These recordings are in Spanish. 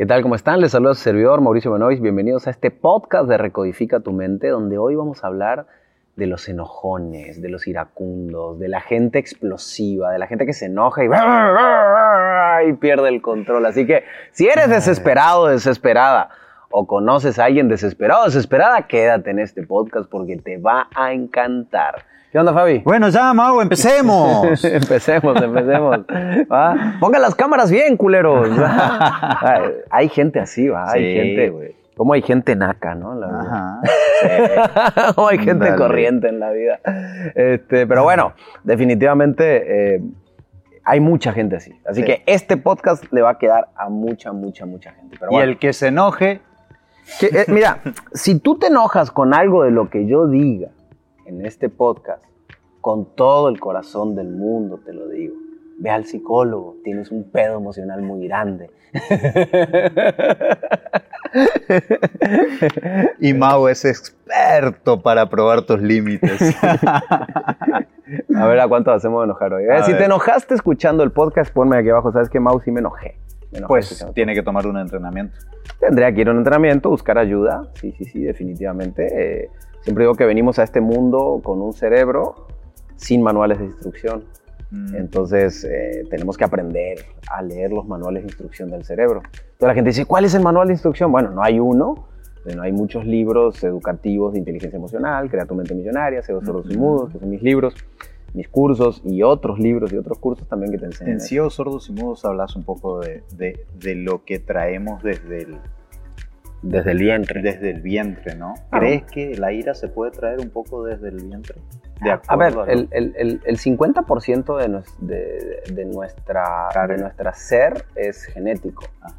¿Qué tal? ¿Cómo están? Les saluda su servidor Mauricio Benois. Bienvenidos a este podcast de Recodifica tu mente, donde hoy vamos a hablar de los enojones, de los iracundos, de la gente explosiva, de la gente que se enoja y, y pierde el control. Así que si eres desesperado, desesperada, o conoces a alguien desesperado, desesperada, quédate en este podcast porque te va a encantar. ¿Qué onda, Fabi? Bueno, ya, Mau, empecemos. empecemos, empecemos. ¿va? Pongan las cámaras bien, culeros. Ay, hay gente así, ¿va? Hay Sí. gente, güey. Como hay gente naca, ¿no? La. Ajá. Como hay gente Dale. corriente en la vida. Este, pero bueno, definitivamente eh, hay mucha gente así. Así Sí. que este podcast le va a quedar a mucha, mucha, mucha gente. Pero Y bueno. el que se enoje, Que, eh, mira, si tú te enojas con algo de lo que yo diga en este podcast, con todo el corazón del mundo te lo digo, ve al psicólogo, tienes un pedo emocional muy grande. y Mau es experto para probar tus límites. A ver, ¿a cuánto hacemos de enojar hoy? Eh, si te enojaste escuchando el podcast, ponme aquí abajo, ¿sabes qué, Mau? Sí me enojé. Me enojé pues tiene que tomar un entrenamiento. Tendría que ir a un entrenamiento, buscar ayuda. Sí, sí, sí, definitivamente. Eh, siempre digo que venimos a este mundo con un cerebro sin manuales de instrucción. Mm. Entonces eh, tenemos que aprender a leer los manuales de instrucción del cerebro. Toda la gente dice, ¿cuál es el manual de instrucción? Bueno, no hay uno, no hay muchos libros educativos de inteligencia emocional, Crea tu mente millonaria, Ciegos, Sordos y Ujú. Mudos, que son mis libros, mis cursos y otros libros y otros cursos también que te enseñan. En. Ciegos, Sordos y Mudos hablas un poco de, de- de lo que traemos desde el, Desde el vientre. desde el vientre, ¿no? Ah. ¿Crees que la ira se puede traer un poco desde el vientre? De A ver, ¿no? el, el- el- el 50% de, nues- de- de nuestra, Carga. de nuestra ser es genético. Ah.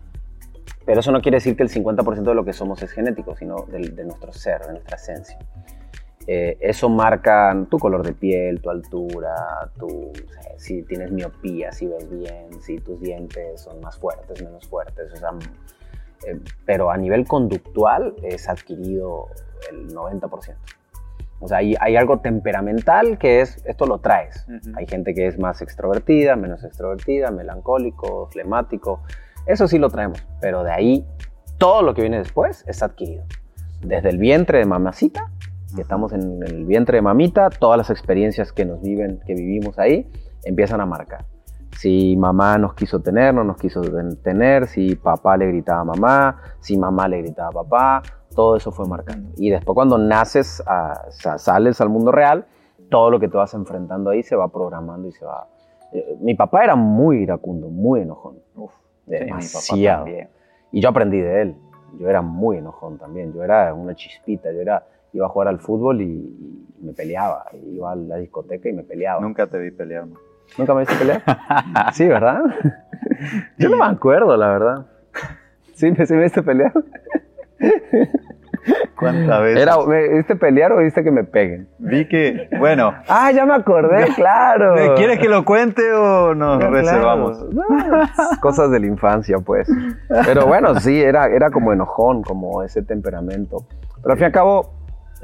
Pero eso no quiere decir que el 50% de lo que somos es genético, sino del- de, nuestro ser, de nuestra esencia. Eh, eso marca tu color de piel, tu altura, tu, si tienes miopía, si ves bien, si tus dientes son más fuertes, menos fuertes. O sea, eh, pero a nivel conductual es adquirido el 90%. O sea, hay, hay algo temperamental que es, esto lo traes. Hay gente que es más extrovertida, menos extrovertida, melancólico, flemático. Eso sí lo traemos, pero de ahí todo lo que viene después es adquirido. Desde el vientre de mamacita, que estamos en el vientre de mamita, todas las experiencias que nos viven, que vivimos ahí, empiezan a marcar. Si mamá nos quiso tener, no nos quiso ten- tener, si papá le gritaba a mamá, si mamá le gritaba a papá, todo eso fue marcando. Y después cuando naces, a- sa- sales al mundo real, todo lo que te vas enfrentando ahí se va programando y se va... Eh, mi papá era muy iracundo, muy enojón. Uf, Sí, demasiado. también. Y yo aprendí de él. Yo era muy enojón también. Yo era una chispita. Yo era, iba a jugar al fútbol y, y me peleaba. Iba a la discoteca y me peleaba. Nunca te vi pelear. ¿Nunca me viste pelear? sí, ¿verdad? Yo no me acuerdo, la verdad. ¿Sí, me- sí me viste pelear? ¿Cuántas veces? Era, ¿Me viste pelear o viste que me peguen? Vi que, bueno, Ah, ya me acordé, claro. ¿quieres que lo cuente o nos reservamos? claro. Cosas de la infancia, pues. Pero bueno, sí, era, era como enojón, como ese temperamento. Pero al fin y al cabo,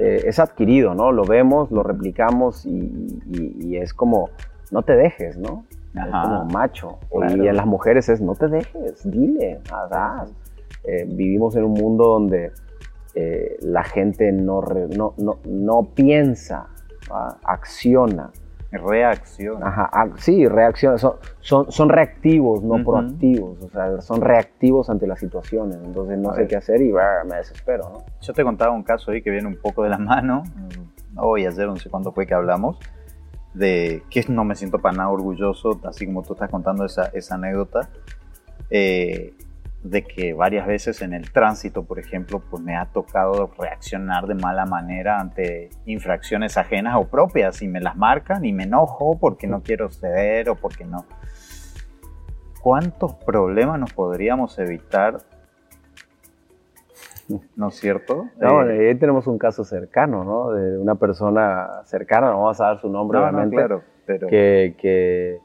eh, es adquirido, ¿no? Lo vemos, lo replicamos y, y- y es como, no te dejes, ¿no? Es como macho. Claro. Y en las mujeres es, no te dejes, dile, haz. Eh, vivimos en un mundo donde eh, la gente no, re- no, no, no piensa, ¿va? acciona. Reacción. Ajá, ah, sí, reacciones, son, son, son reactivos, no Ujú. proactivos, o sea, son reactivos ante las situaciones, entonces no A sé ver. qué hacer y brr, me desespero, ¿no? Yo te contaba un caso ahí que viene un poco de la mano, hoy, ayer, no sé cuándo fue que hablamos, de que no me siento para nada orgulloso, así como tú estás contando esa, esa anécdota, eh, de que varias veces en el tránsito, por ejemplo, pues me ha tocado reaccionar de mala manera ante infracciones ajenas o propias y me las marcan y me enojo porque no quiero ceder o porque no. ¿Cuántos problemas nos podríamos evitar? ¿No es cierto? No, Eh, ahí tenemos un caso cercano, ¿no? De una persona cercana, no vamos a dar su nombre, no, no, obviamente, claro, pero que, que,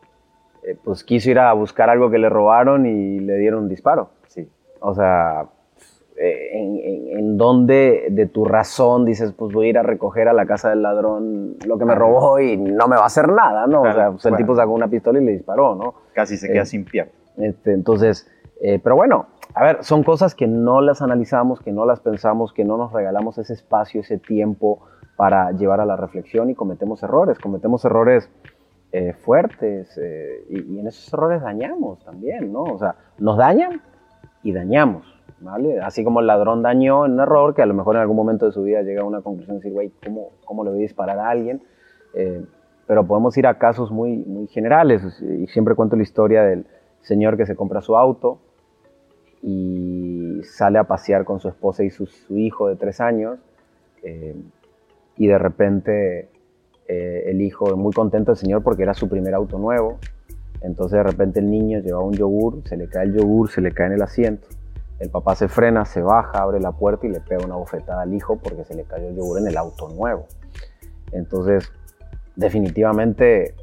eh, pues quiso ir a buscar algo que le robaron y le dieron un disparo. sí. O sea, eh, en, en, en dónde de tu razón dices, pues voy a ir a recoger a la casa del ladrón lo que me robó y no me va a hacer nada, ¿no? o sea, pues el tipo sacó una pistola y le disparó, ¿no? casi se queda sin pierna. Este, entonces, pero bueno, a ver, son cosas que no las analizamos, que no las pensamos, que no nos regalamos ese espacio, ese tiempo para llevar a la reflexión y cometemos errores, cometemos errores eh, fuertes eh, y, en esos errores dañamos también, ¿no? O sea, nos dañan y dañamos, ¿vale? Así como el ladrón dañó en un error que a lo mejor en algún momento de su vida llega a una conclusión de decir, güey, ¿cómo, ¿cómo le voy a disparar a alguien? Eh, pero podemos ir a casos muy, muy generales y siempre cuento la historia del señor que se compra su auto, y sale a pasear con su esposa y su, hijo de tres años eh, y de repente eh, el hijo muy contento del señor porque era su primer auto nuevo entonces de repente el niño llevaba un yogur se le cae el yogur se le cae en el asiento el papá se frena se baja abre la puerta y le pega una bofetada al hijo porque se le cayó el yogur en el auto nuevo. Entonces definitivamente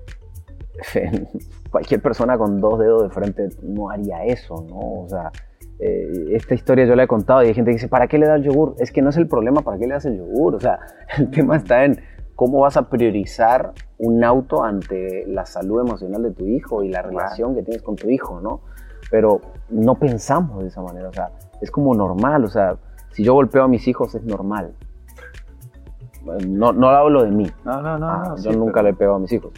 cualquier persona con dos dedos de frente no haría eso no o sea eh, esta historia yo la he contado y hay gente que dice, ¿para qué le da el yogur? Es que no es el problema, ¿para qué le das el yogur? O sea, el tema está en cómo vas a priorizar un auto ante la salud emocional de tu hijo y la relación que tienes con tu hijo, ¿no? Pero no pensamos de esa manera, o sea, es como normal, o sea, si yo golpeo a mis hijos es normal. No, no hablo de mí. No, no, no. Ah, yo nunca le pego a mis hijos.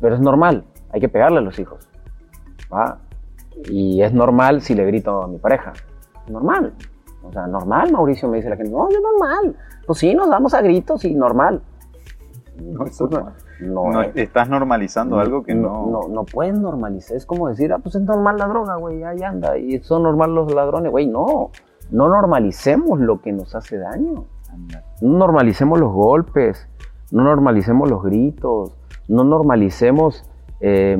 Pero es normal, hay que pegarle a los hijos. ¿va? Y es normal si le grito a mi pareja. Normal. O sea, normal, Mauricio, me dice la gente. No, yo normal. Pues sí, nos damos a gritos y normal. No, no, estás normalizando algo que no, no. No, puedes normalizar. Es como decir, ah, pues es normal la droga, güey, ahí anda. Y son normal los ladrones, güey. No, no normalicemos lo que nos hace daño. No normalicemos los golpes. No normalicemos los gritos. No normalicemos eh,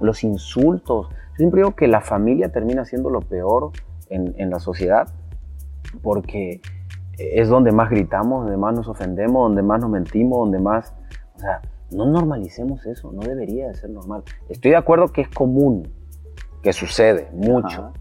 los insultos siempre digo que la familia termina siendo lo peor en, la sociedad porque es donde más gritamos, donde más nos ofendemos, donde más nos mentimos, donde más... O sea, no normalicemos eso, no debería de ser normal. Estoy de acuerdo que es común, que sucede mucho,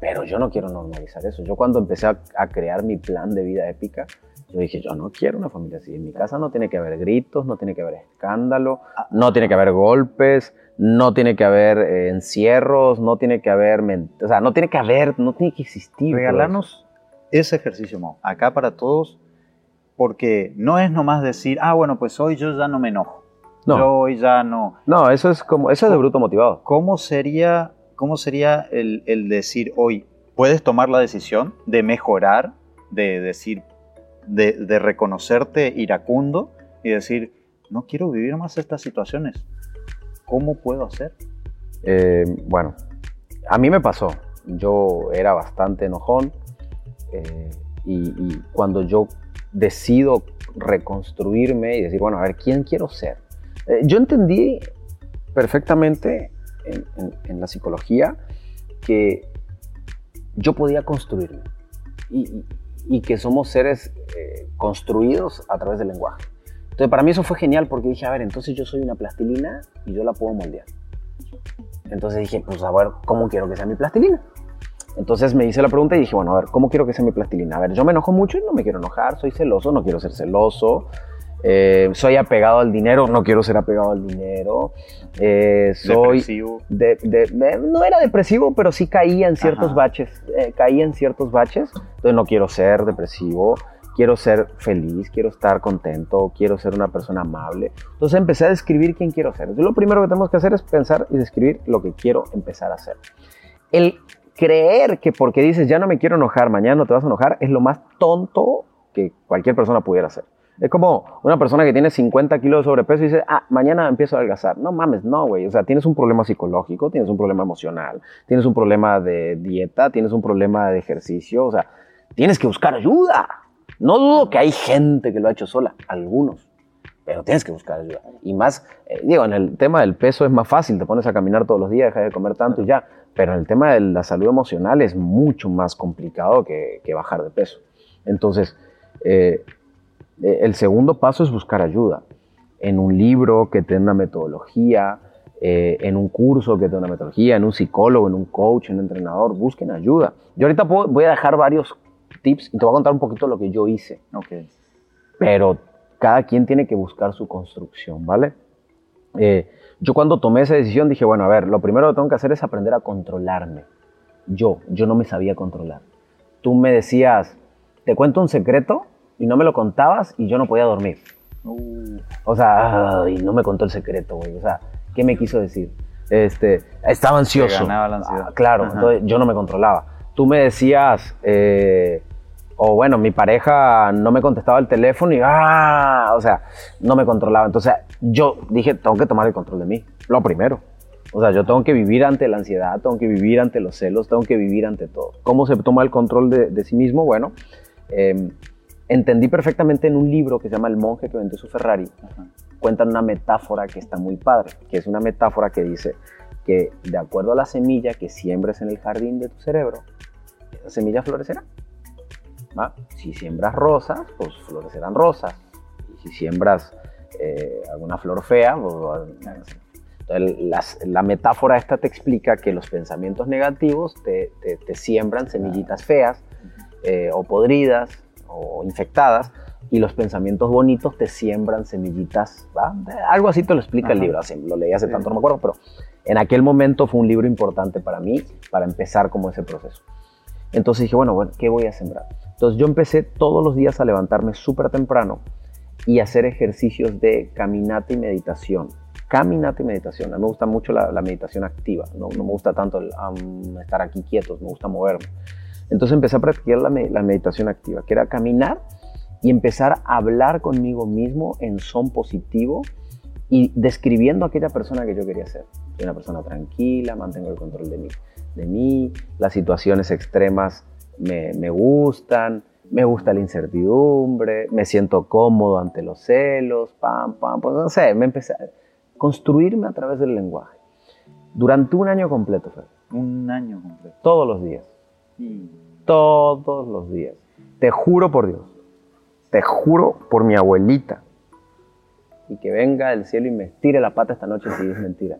pero yo no quiero normalizar eso. Yo cuando empecé a, a, crear mi plan de vida épica, yo dije, yo no quiero una familia así. En mi casa no tiene que haber gritos, no tiene que haber escándalo, ah. no tiene que haber golpes, no tiene que haber eh, encierros, no tiene que haber, o sea, no tiene que haber, no tiene que existir. Regalarnos ese ejercicio, Mo, acá para todos, porque no es nomás decir, ah, bueno, pues hoy yo ya no me enojo. No. Yo hoy ya no. No, eso es como, eso es de bruto motivado. ¿Cómo sería, cómo sería el, el decir hoy, puedes tomar la decisión de mejorar, de decir, de, de reconocerte iracundo y decir, no quiero vivir más estas situaciones ¿Cómo puedo hacer? Eh, bueno, a mí me pasó. Yo era bastante enojón eh, y, cuando yo decido reconstruirme y decir, bueno, a ver, ¿quién quiero ser? Eh, yo entendí perfectamente en, la psicología que yo podía construirme y, y que somos seres construidos a través del lenguaje. Entonces para mí eso fue genial porque dije, a ver, entonces yo soy una plastilina y yo la puedo moldear. Entonces dije, pues a ver, ¿cómo quiero que sea mi plastilina? Entonces me hice la pregunta y dije, bueno, a ver, ¿cómo quiero que sea mi plastilina? A ver, yo me enojo mucho y no me quiero enojar, soy celoso, no quiero ser celoso, eh, soy apegado al dinero, no quiero ser apegado al dinero, eh, soy... Depresivo. no era depresivo, pero sí caía en ciertos baches, eh, caía en ciertos baches, entonces no quiero ser depresivo, quiero ser feliz, quiero estar contento, quiero ser una persona amable. Entonces empecé a describir quién quiero ser. Entonces lo primero que tenemos que hacer es pensar y describir lo que quiero empezar a hacer. El creer que porque dices ya no me quiero enojar, mañana no te vas a enojar, es lo más tonto que cualquier persona pudiera hacer. Es como una persona que tiene 50 kilos de sobrepeso y dice, ah, mañana empiezo a adelgazar. No mames, no, güey. O sea, tienes un problema psicológico, tienes un problema emocional, tienes un problema de dieta, tienes un problema de ejercicio. O sea, tienes que buscar ayuda. No dudo que hay gente que lo ha hecho sola, algunos, pero tienes que buscar ayuda. Y más, eh, digo, en el tema del peso es más fácil, te pones a caminar todos los días, dejas de comer tanto y ya, pero en el tema de la salud emocional es mucho más complicado que, bajar de peso. Entonces, eh, eh, el segundo paso es buscar ayuda en un libro que tenga una metodología, en un curso que tenga una metodología, en un psicólogo, en un coach, en un entrenador, busquen ayuda. Yo ahorita voy a dejar varios tips y te voy a contar un poquito lo que yo hice. Ok. Pero cada quien tiene que buscar su construcción, ¿vale? Eh, yo cuando tomé esa decisión dije, bueno, a ver, lo primero que tengo que hacer es aprender a controlarme. yo, yo no me sabía controlar. Tú me decías, te cuento un secreto y no me lo contabas y yo no podía dormir. Uh, O sea, y no me contó el secreto, güey. O sea, ¿qué me quiso decir? Este, estaba ansioso. ganaba la ansiedad. Ah, claro, Ajá. entonces yo no me controlaba. Tú me decías, eh, o bueno, mi pareja no me contestaba el teléfono y, ah, o sea, no me controlaba. Entonces yo dije, tengo que tomar el control de mí, lo primero. O sea, yo tengo que vivir ante la ansiedad, tengo que vivir ante los celos, tengo que vivir ante todo. ¿Cómo se toma el control de, de sí mismo? Bueno, eh, entendí perfectamente en un libro que se llama El monje que vendió su Ferrari, ajá. cuentan una metáfora que está muy padre, que es una metáfora que dice que de acuerdo a la semilla que siembres en el jardín de tu cerebro, esa semilla florecerá. ¿va? Si siembras rosas, pues florecerán rosas. Y si siembras eh, alguna flor fea, pues, entonces, las- la metáfora esta te explica que los pensamientos negativos te, te- te siembran semillitas feas eh, o podridas o infectadas y los pensamientos bonitos te siembran semillitas, ¿va? Algo así te lo explica el Ajá. libro, así, lo leí hace Sí. tanto, no me acuerdo, pero en aquel momento fue un libro importante para mí, para empezar como ese proceso. Entonces dije, bueno, bueno, ¿qué voy a sembrar? Entonces yo empecé todos los días a levantarme súper temprano y hacer ejercicios de caminata y meditación. Caminata y meditación. A mí me gusta mucho la, meditación activa. No, me gusta tanto estar aquí quietos, me gusta moverme. Entonces empecé a practicar la, me- la meditación activa, que era caminar y empezar a hablar conmigo mismo en son positivo y describiendo aquella persona que yo quería ser. Soy una persona tranquila, mantengo el control de mí, de mí las situaciones extremas me, me gustan, me gusta la incertidumbre, me siento cómodo ante los celos, pam, pam, pues no sé, me empecé a construirme a través del lenguaje. Durante un año completo, Fer, Un año completo. todos los días, Y todos los días. Te juro por Dios, te juro por mi abuelita, y que venga del cielo y me estire la pata esta noche si es mentira.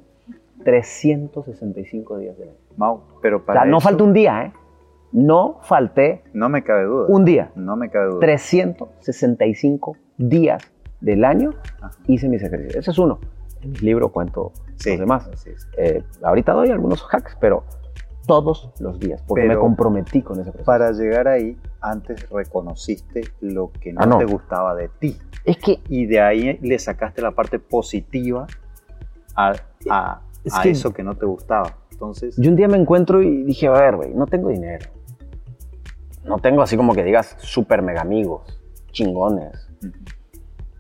365 días del año. Mau, pero O para sea, no falta un día, ¿eh? No falté No me cabe duda. un día. No me cabe duda. 365 días del año Ajá. hice mis ejercicios. Ese es uno. En mi libro cuento Sí, los demás. sí, sí. Eh, ahorita doy algunos hacks, pero todos los días, porque Pero- me comprometí con ese proceso. Para llegar ahí, antes reconociste lo que no, Ah, no. te gustaba de ti. Es que Y de ahí le sacaste la parte positiva a, a- Es a que- eso que no te gustaba. Entonces, yo un día me encuentro y dije, a ver, güey, no tengo dinero. No tengo así como que digas super mega amigos, chingones.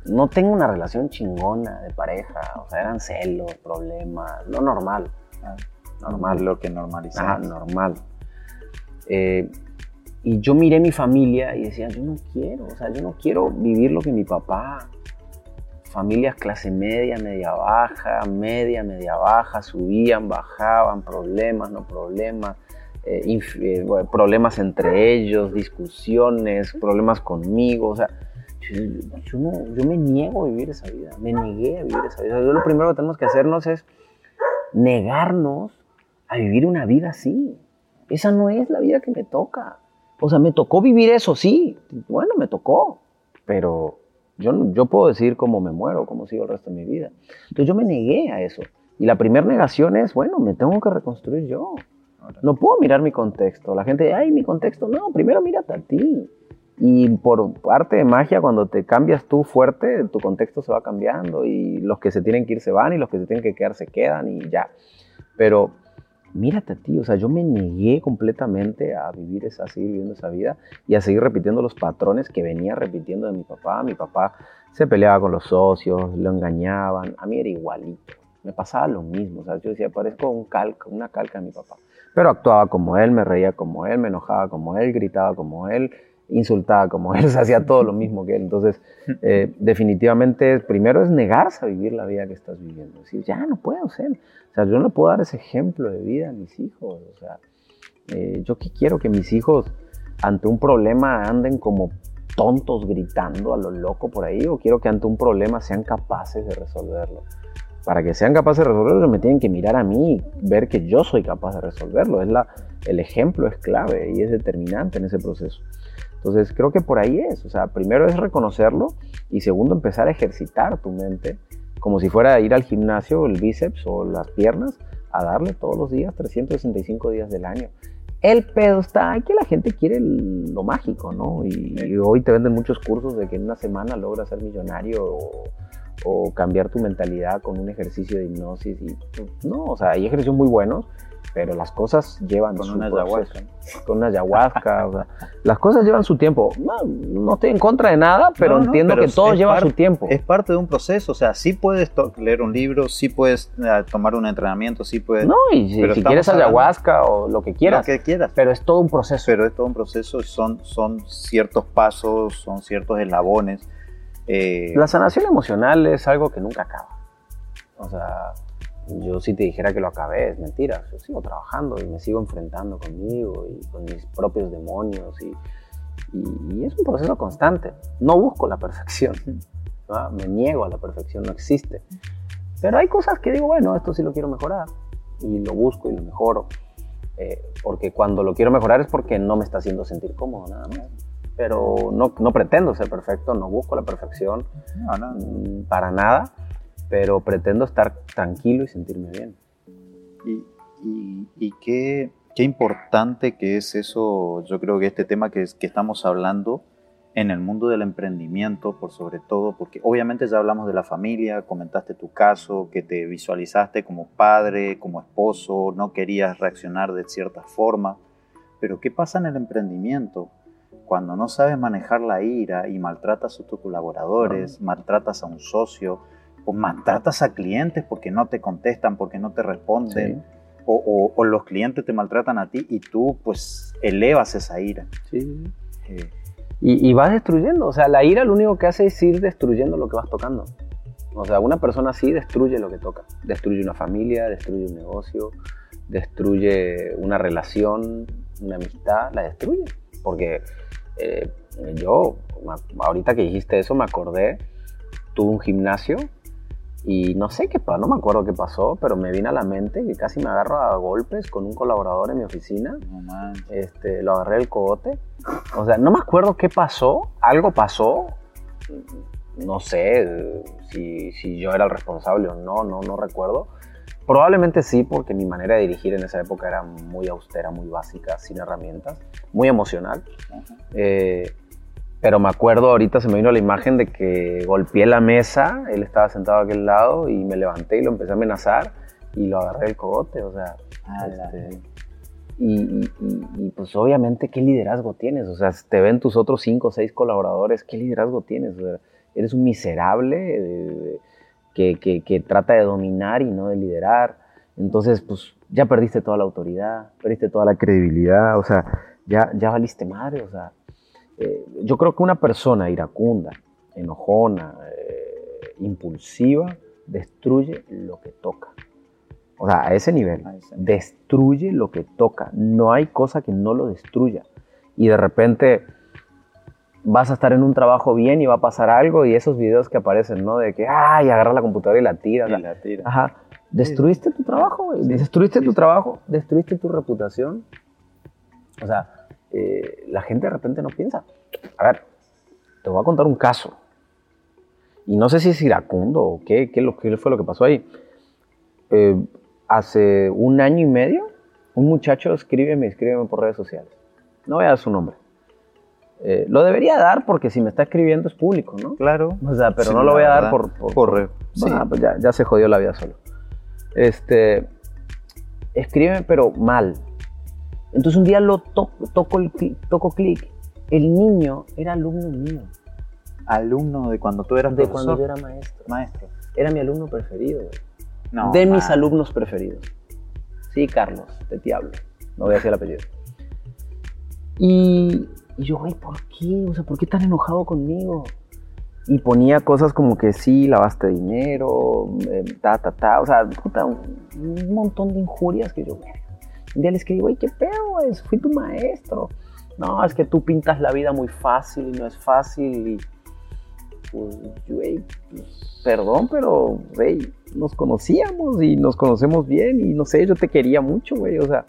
No tengo una relación chingona de pareja. O sea, eran celos, problemas, lo normal. Ah, Normal. lo que normalizamos. normal. Eh, y yo miré mi familia y decía, yo no quiero, o sea, yo no quiero vivir lo que mi papá. Familias clase media, media baja, media, media baja, subían, bajaban, problemas, no problemas, eh, eh, problemas entre ellos, discusiones, problemas conmigo, o sea, yo, no, yo me niego a vivir esa vida, me negué a vivir esa vida. Lo primero que tenemos que hacernos es negarnos a vivir una vida así. Esa no es la vida que me toca. O sea, me tocó vivir eso, sí. Bueno, me tocó. Pero yo, yo puedo decir cómo me muero, cómo sigo el resto de mi vida. Entonces yo me negué a eso. Y la primera negación es, bueno, me tengo que reconstruir yo. No puedo mirar mi contexto. La gente, ay, mi contexto. No, primero mírate a ti. Y por arte de magia, cuando te cambias tú fuerte, tu contexto se va cambiando. Y los que se tienen que ir se van y los que se tienen que quedar se quedan y ya. Pero mírate a ti. O sea, yo me negué completamente a vivir esa, a seguir viviendo esa vida y a seguir repitiendo los patrones que venía repitiendo de mi papá. Mi papá se peleaba con los socios, lo engañaban. A mí era igualito. Me pasaba lo mismo. O sea, yo decía, parezco un calca, una calca de mi papá pero actuaba como él, me reía como él, me enojaba como él, gritaba como él, insultaba como él, se hacía todo lo mismo que él. Entonces, eh, definitivamente, primero es negarse a vivir la vida que estás viviendo. Decir, ya no puedo ser. O sea, yo no puedo dar ese ejemplo de vida a mis hijos. O sea, eh, yo qué quiero que mis hijos ante un problema anden como tontos gritando a lo loco por ahí, o quiero que ante un problema sean capaces de resolverlo para que sean capaces de resolverlo, me tienen que mirar a mí y ver que yo soy capaz de resolverlo. Es la, el ejemplo es clave y es determinante en ese proceso. Entonces, creo que por ahí es. O sea, primero es reconocerlo y segundo, empezar a ejercitar tu mente como si fuera a ir al gimnasio, el bíceps o las piernas, a darle todos los días, 365 días del año. El pedo está que la gente quiere lo mágico, ¿no? Y, y hoy te venden muchos cursos de que en una semana logras ser millonario o, o cambiar tu mentalidad con un ejercicio de hipnosis. Y, pues, no, o sea, hay ejercicios muy buenos, pero las cosas llevan Con su una ayahuasca. Con una ayahuasca. o sea, las cosas llevan su tiempo. No, no estoy en contra de nada, pero No, no, entiendo pero que todo lleva su tiempo. Es parte de un proceso, o sea, sí puedes leer un libro, sí puedes eh, tomar un entrenamiento, sí puedes No, y si, quieres ayahuasca o lo que quieras, lo que quieras. pero es todo un proceso. Pero es todo un proceso, son, son ciertos pasos, son ciertos eslabones. eh, La sanación emocional es algo que nunca acaba. O sea, yo si te dijera que lo acabé, es mentira. Yo sigo trabajando y me sigo enfrentando conmigo y con mis propios demonios y, y- y es un proceso constante. No busco la perfección, ¿no? me niego a la perfección, no existe. Pero hay cosas que digo, bueno, esto sí lo quiero mejorar y lo busco y lo mejoro. Eh, porque cuando lo quiero mejorar es porque no me está haciendo sentir cómodo, nada más. Pero no, no pretendo ser perfecto, no busco la perfección, no, no, Mm, para nada, pero pretendo estar tranquilo y sentirme bien. Y, y- y qué, qué importante que es eso, yo creo que este tema que, es- que estamos hablando en el mundo del emprendimiento, por sobre todo, porque obviamente ya hablamos de la familia, comentaste tu caso, que te visualizaste como padre, como esposo, no querías reaccionar de cierta forma, pero ¿qué pasa en el emprendimiento? Cuando no sabes manejar la ira y maltratas a tus colaboradores, maltratas a un socio, o maltratas a clientes porque no te contestan, porque no te responden, o, o- o los clientes te maltratan a ti y tú pues elevas esa ira. Sí. Eh, Y, y vas destruyendo, o sea, la ira lo único que hace es ir destruyendo lo que vas tocando. O sea, una persona así destruye lo que toca. Destruye una familia, destruye un negocio, destruye una relación, una amistad, la destruye. Porque eh, yo, ahorita que dijiste eso, me acordé, tuve un gimnasio y no sé qué pasó, no me acuerdo qué pasó, pero me vino a la mente que casi me agarro a golpes con un colaborador en mi oficina no este, lo agarré del cogote. O sea, no me acuerdo qué pasó, algo pasó. No sé si, si yo era el responsable o no, no, no recuerdo. Probablemente sí, porque mi manera de dirigir en esa época era muy austera, muy básica, sin herramientas, muy emocional. Ajá. Eh, pero me acuerdo, ahorita se me vino la imagen de que golpeé la mesa, él estaba sentado a aquel lado y me levanté y lo empecé a amenazar y lo agarré del cogote, o sea, Ah, este, y, y- y- y, pues obviamente, ¿qué liderazgo tienes? O sea, te ven tus otros cinco o seis colaboradores, ¿qué liderazgo tienes? O sea, eres un miserable eh, que, que- que trata de dominar y no de liderar. Entonces, pues ya perdiste toda la autoridad, perdiste toda la credibilidad, o sea, ya, ya valiste madre. O sea, eh, yo creo que una persona iracunda, enojona, eh, impulsiva, destruye lo que toca. O sea, a ese nivel a ese- destruye lo que toca. No hay cosa que no lo destruya. Y de repente vas a estar en un trabajo bien y va a pasar algo y esos videos que aparecen, ¿no? De que, ay, agarra la computadora y la tira. y la tira. Ajá. Destruiste tu trabajo, güey. Destruiste tu trabajo, destruiste tu reputación. O sea, eh, la gente de repente no piensa. A ver, te voy a contar un caso. Y no sé si es iracundo o qué, qué, qué fue lo que pasó ahí. Eh, hace un año y medio, un muchacho escríbeme, escríbeme por redes sociales. No voy a dar su nombre. Eh, lo debería dar porque si me está escribiendo es público, ¿no? Claro. O sea, pero Sí, no lo voy a dar verdad. por, por, Por re- sí. Ah, pues ya, ya se jodió la vida solo. Este, escríbeme, pero mal. Entonces un día lo to- toco, el cli- toco clic. El niño era alumno mío, Alumno de cuando tú eras de profesor. cuando yo era maestro. maestro. Era mi alumno preferido, güey. No, de mis alumnos preferidos. Sí, Carlos, de ti hablo. No voy a decir el apellido. Y, y yo, güey, ¿por qué? O sea, ¿por qué tan enojado conmigo? Y ponía cosas como que sí, lavaste dinero, eh, ta, ta, ta. O sea, puta, un, un montón de injurias que yo, güey. Un día le escribí, güey, ¿qué pedo, güey? Fui tu maestro. No, es que tú pintas la vida muy fácil y no es fácil. Y, pues, güey, pues, perdón, pero, güey, nos conocíamos y nos conocemos bien y no sé, yo te quería mucho, güey, o sea,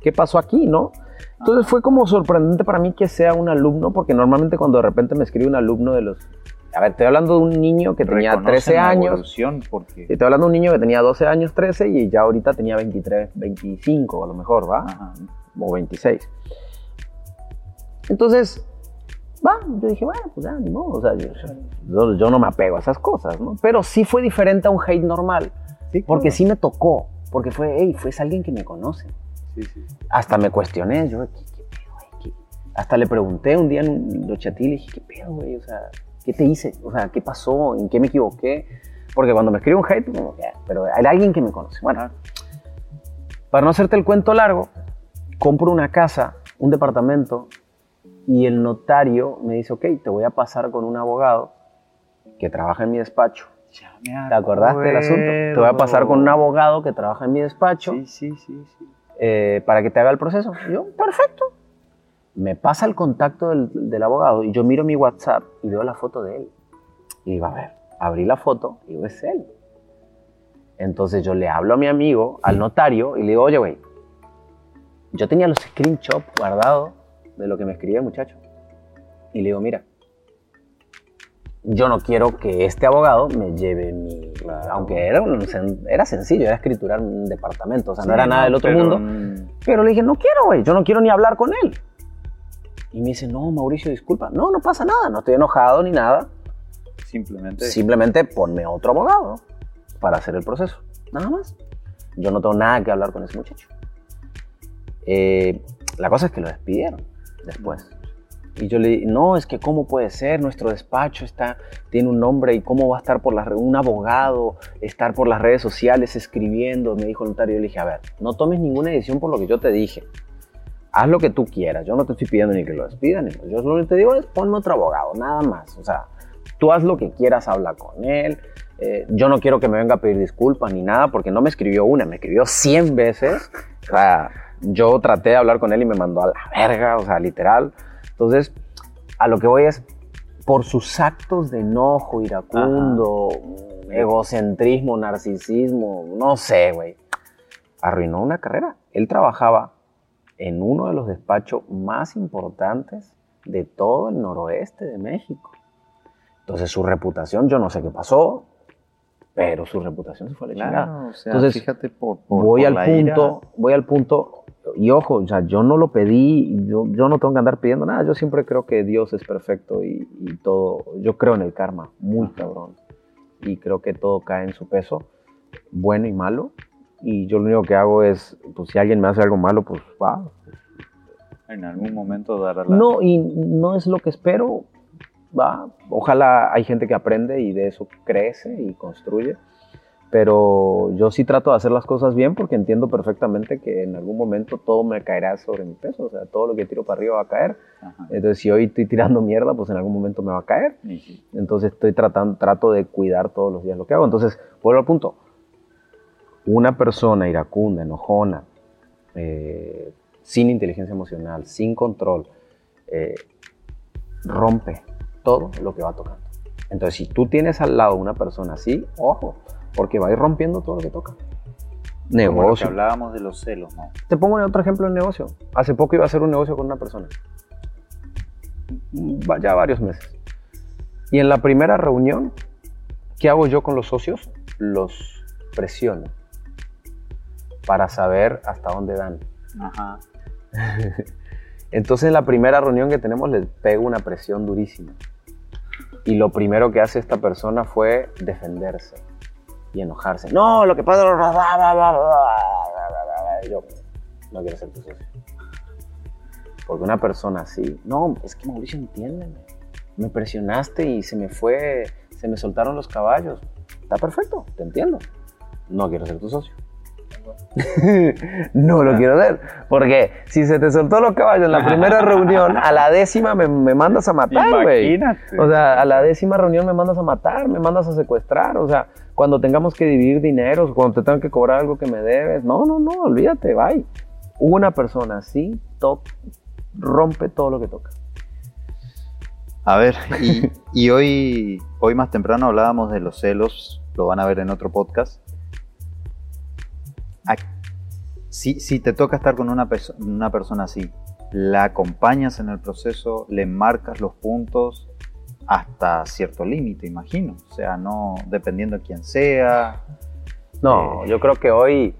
¿qué pasó aquí, no? Entonces fue como sorprendente para mí que sea un alumno, porque normalmente cuando de repente me escribe un alumno de los... A ver, estoy hablando de un niño que tenía Reconocen 13 la años, porque... estoy hablando de un niño que tenía 12 años, 13 y ya ahorita tenía 23, 25 a lo mejor, ¿va? Ajá. o 26. Entonces, va, yo dije, bueno, pues ya, ni modo, o sea, yo, yo- yo no me apego a esas cosas, ¿no? Pero sí fue diferente a un hate normal, Sí, porque claro. sí me tocó, porque fue, hey, fue alguien que me conoce. Sí, sí. Hasta me cuestioné, yo, ¿qué, qué pedo, güey? ¿Qué-?" Hasta le pregunté un día en un- lo y dije, ¿qué pedo, güey? O sea, ¿qué te hice? O sea, ¿qué pasó? ¿En qué me equivoqué? Porque cuando me escribe un hate, como, "Ya", pero hay alguien que me conoce. Bueno, para no hacerte el cuento largo, compro una casa, un departamento, y el notario me dice, ok, te voy a pasar con un abogado que trabaja en mi despacho. Ya me ¿Te acordaste del asunto? Te voy a pasar con un abogado que trabaja en mi despacho Sí, sí, sí, sí. eh, para que te haga el proceso. Y yo, perfecto. Me pasa el contacto del, del abogado y yo miro mi WhatsApp y veo la foto de él. Y digo, a ver, abrí la foto y digo, es él. Entonces yo le hablo a mi amigo, al notario, y le digo, oye, güey, yo tenía los screenshots guardados de lo que me escribía el muchacho. Y le digo, mira, yo no quiero que este abogado me lleve mi... Claro. Aunque era, un era sencillo, era escriturar un departamento, o sea, no era nada del otro pero, mundo. Pero le dije, no quiero, güey, yo no quiero ni hablar con él. Y me dice, no, Mauricio, disculpa. No, no pasa nada, no estoy enojado ni nada. Simplemente. Simplemente ponme otro abogado para hacer el proceso. Nada más. Yo no tengo nada que hablar con ese muchacho. Eh, la cosa es que lo despidieron después. Y yo le dije, no, es que cómo puede ser, nuestro despacho está, tiene un nombre y cómo va a estar por las un abogado, estar por las redes sociales escribiendo, me dijo el notario. Yo le dije, a ver, no tomes ninguna decisión por lo que yo te dije. Haz lo que tú quieras, yo no te estoy pidiendo ni que lo despidan, ni- yo lo que te digo es ponme otro abogado, nada más. O sea, tú haz lo que quieras, habla con él. Eh, yo no quiero que me venga a pedir disculpas ni nada, porque no me escribió una, me escribió 100 veces. O sea, yo traté de hablar con él y me mandó a la verga, o sea, literal. Entonces, a lo que voy es, por sus actos de enojo, iracundo, egocentrismo, narcisismo, no sé, güey, arruinó una carrera. Él trabajaba en uno de los despachos más importantes de todo el noroeste de México. Entonces su reputación, yo no sé qué pasó, pero su reputación se fue a la chingada. Claro, o sea, Entonces, fíjate por, por- voy por al punto, ira. voy al punto, y ojo, o sea, yo no lo pedí, yo, yo no tengo que andar pidiendo nada, yo siempre creo que Dios es perfecto y, y todo, yo creo en el karma, muy cabrón, y creo que todo cae en su peso, bueno y malo, y yo lo único que hago es, pues si alguien me hace algo malo, pues va. En algún momento dará la. No, y no es lo que espero, va, ojalá hay gente que aprende y de eso crece y construye, pero yo sí trato de hacer las cosas bien porque entiendo perfectamente que en algún momento todo me caerá sobre mi peso, o sea, todo lo que tiro para arriba va a caer. Ajá. Entonces, si hoy estoy tirando mierda, pues en algún momento me va a caer. Y sí. Entonces, estoy tratando, trato de cuidar todos los días lo que hago. Entonces, vuelvo al punto. Una persona iracunda, enojona, eh, sin inteligencia emocional, sin control, eh, rompe todo lo que va tocando. Entonces, si tú tienes al lado una persona así, ojo, porque va a ir rompiendo todo lo que toca. Como lo que Negocio. hablábamos de los celos, ¿no? Te pongo otro ejemplo en negocio. Hace poco iba a hacer un negocio con una persona. Ya varios meses. Y en la primera reunión, ¿qué hago yo con los socios? Los presiono para saber hasta dónde dan. Ajá. Entonces en la primera reunión que tenemos les pego una presión durísima. Y lo primero que hace esta persona fue defenderse y enojarse. No, lo que pasa... Y Yo no quiero ser tu socio. Porque una persona así... No, es que Mauricio, entiéndeme. Me presionaste y se me fue... Se me soltaron los caballos. Está perfecto, te entiendo. No quiero ser tu socio. no lo quiero hacer. Porque si se te soltó los caballos en la primera reunión, a la décima me, me mandas a matar, güey. Imagínate. O sea, a la décima reunión me mandas a matar, me mandas a secuestrar. O sea, cuando tengamos que dividir dineros, cuando te tengan que cobrar algo que me debes. No, no, no, olvídate, bye. Una persona así rompe todo lo que toca. A ver, y, y hoy, hoy más temprano hablábamos de los celos, lo van a ver en otro podcast. Si, si te toca estar con una, perso- una persona así, la acompañas en el proceso, le marcas los puntos hasta cierto límite, imagino. O sea, no dependiendo de quién sea. No, Eh. yo creo que hoy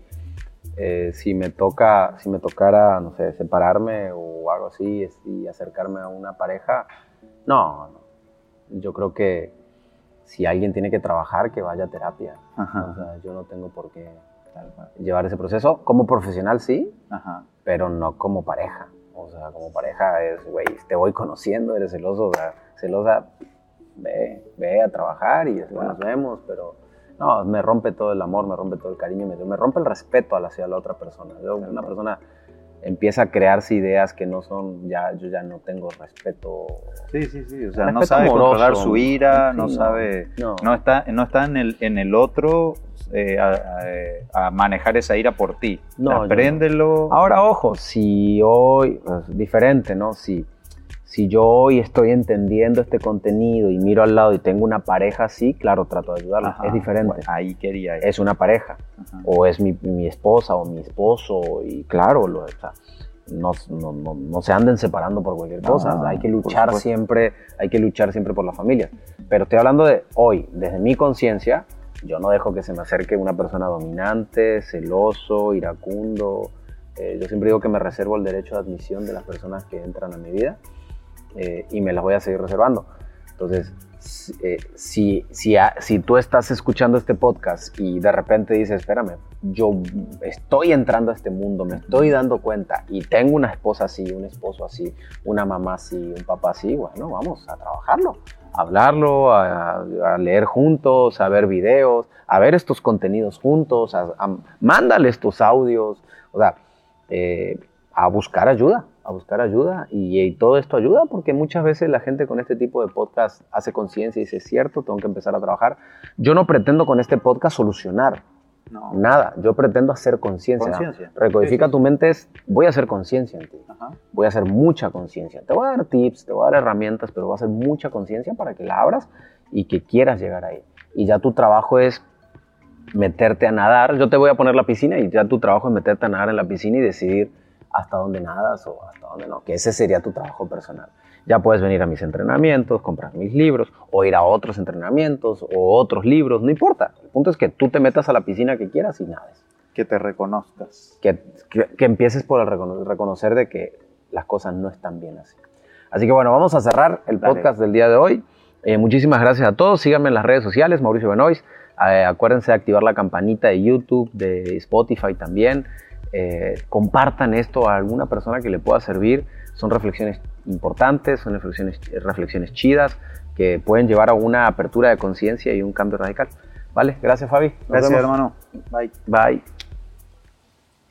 Eh, si me toca, si me tocara, no sé, separarme o algo así y acercarme a una pareja, no, no. Yo creo que si alguien tiene que trabajar, que vaya a terapia. O sea, yo no tengo por qué llevar ese proceso. Como profesional sí, pero no como pareja. O sea, como pareja es, güey, te voy conociendo, eres celoso, o sea, celosa, ve, ve a trabajar y nos vemos, pero no, me rompe todo el amor, me rompe todo el cariño, me, me rompe el respeto hacia la otra persona. Yo, una persona empieza a crearse ideas que no son, ya yo ya no tengo respeto. Sí, sí, sí, o sea, no sabe controlar su ira, no, sabe, no. está, no está en el, en el otro eh, a, manejar esa ira por ti. No, Apréndelo. Ahora, ojo, si hoy, es diferente, ¿no? Si si yo hoy estoy entendiendo este contenido y miro al lado y tengo una pareja así, claro, trato de ayudarla. es diferente. ahí quería. Es una pareja. O es mi, mi, esposa o mi esposo. Y claro, lo, no, no, no, no, se anden separando por cualquier cosa. hay que luchar siempre, hay que luchar siempre por la familia. Pero estoy hablando de hoy, desde mi conciencia, yo no dejo que se me acerque una persona dominante, celoso, iracundo. Eh, yo siempre digo que me reservo el derecho de admisión de las personas que entran a mi vida eh, y me las voy a seguir reservando. Entonces, eh, si, si, si tú estás escuchando este podcast y de repente dices, espérame, yo estoy entrando a este mundo, me estoy dando cuenta y tengo una esposa así, un esposo así, una mamá así, un papá así, bueno, vamos a trabajarlo, a hablarlo, a, leer juntos, a ver videos, a ver estos contenidos juntos, a, mándales tus audios, o sea, eh, a buscar ayuda a buscar ayuda y, todo esto ayuda porque muchas veces la gente con este tipo de podcast hace conciencia y dice, es cierto, tengo que empezar a trabajar. Yo no pretendo con este podcast solucionar nada, yo pretendo hacer conciencia. Recodifica tu mente es, voy a hacer conciencia en ti, voy a hacer mucha conciencia. Te voy a dar tips, te voy a dar herramientas, pero voy a hacer mucha conciencia para que la abras y que quieras llegar ahí. Y ya tu trabajo es meterte a nadar, yo te voy a poner la piscina y ya tu trabajo es meterte a nadar en la piscina y decidir hasta dónde nadas o hasta dónde no, que ese sería tu trabajo personal. Ya puedes venir a mis entrenamientos, comprar mis libros o ir a otros entrenamientos o otros libros, no importa. El punto es que tú te metas a la piscina que quieras y nades. Que te reconozcas. Que, que, empieces por el reconocer de que las cosas no están bien así. Así que bueno, vamos a cerrar el podcast del día de hoy. Eh, muchísimas gracias a todos. Síganme en las redes sociales, Mauricio Benoist. Eh, acuérdense de activar la campanita de YouTube, de Spotify también. Eh, compartan esto a alguna persona que le pueda servir. Son reflexiones importantes, son reflexiones, reflexiones chidas que pueden llevar a una apertura de conciencia y un cambio radical. ¿Vale? Gracias, Fabi. Gracias, hermano. Bye. Bye.